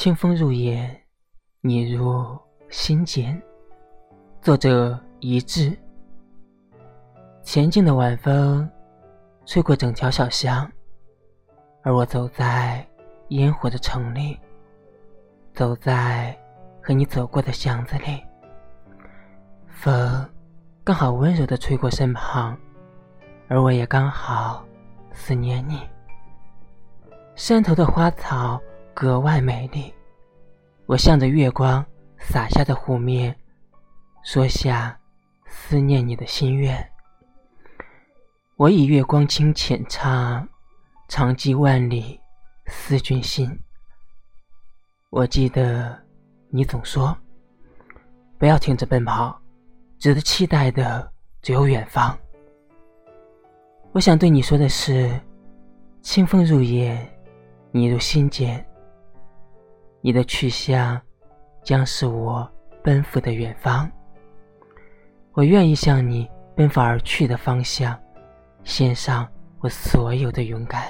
清风入眼，你入心间。作者：一致。前进的晚风，吹过整条小巷，而我走在烟火的城里，走在和你走过的巷子里。风刚好温柔的吹过身旁，而我也刚好思念你。山头的花草。格外美丽，我向着月光洒下的湖面，说下思念你的心愿。我以月光清浅唱，长寄万里思君心。我记得你总说，不要停止奔跑，值得期待的只有远方。我想对你说的是，清风入眼，你入心间。你的去向，将是我奔赴的远方。我愿意向你奔赴而去的方向，献上我所有的勇敢。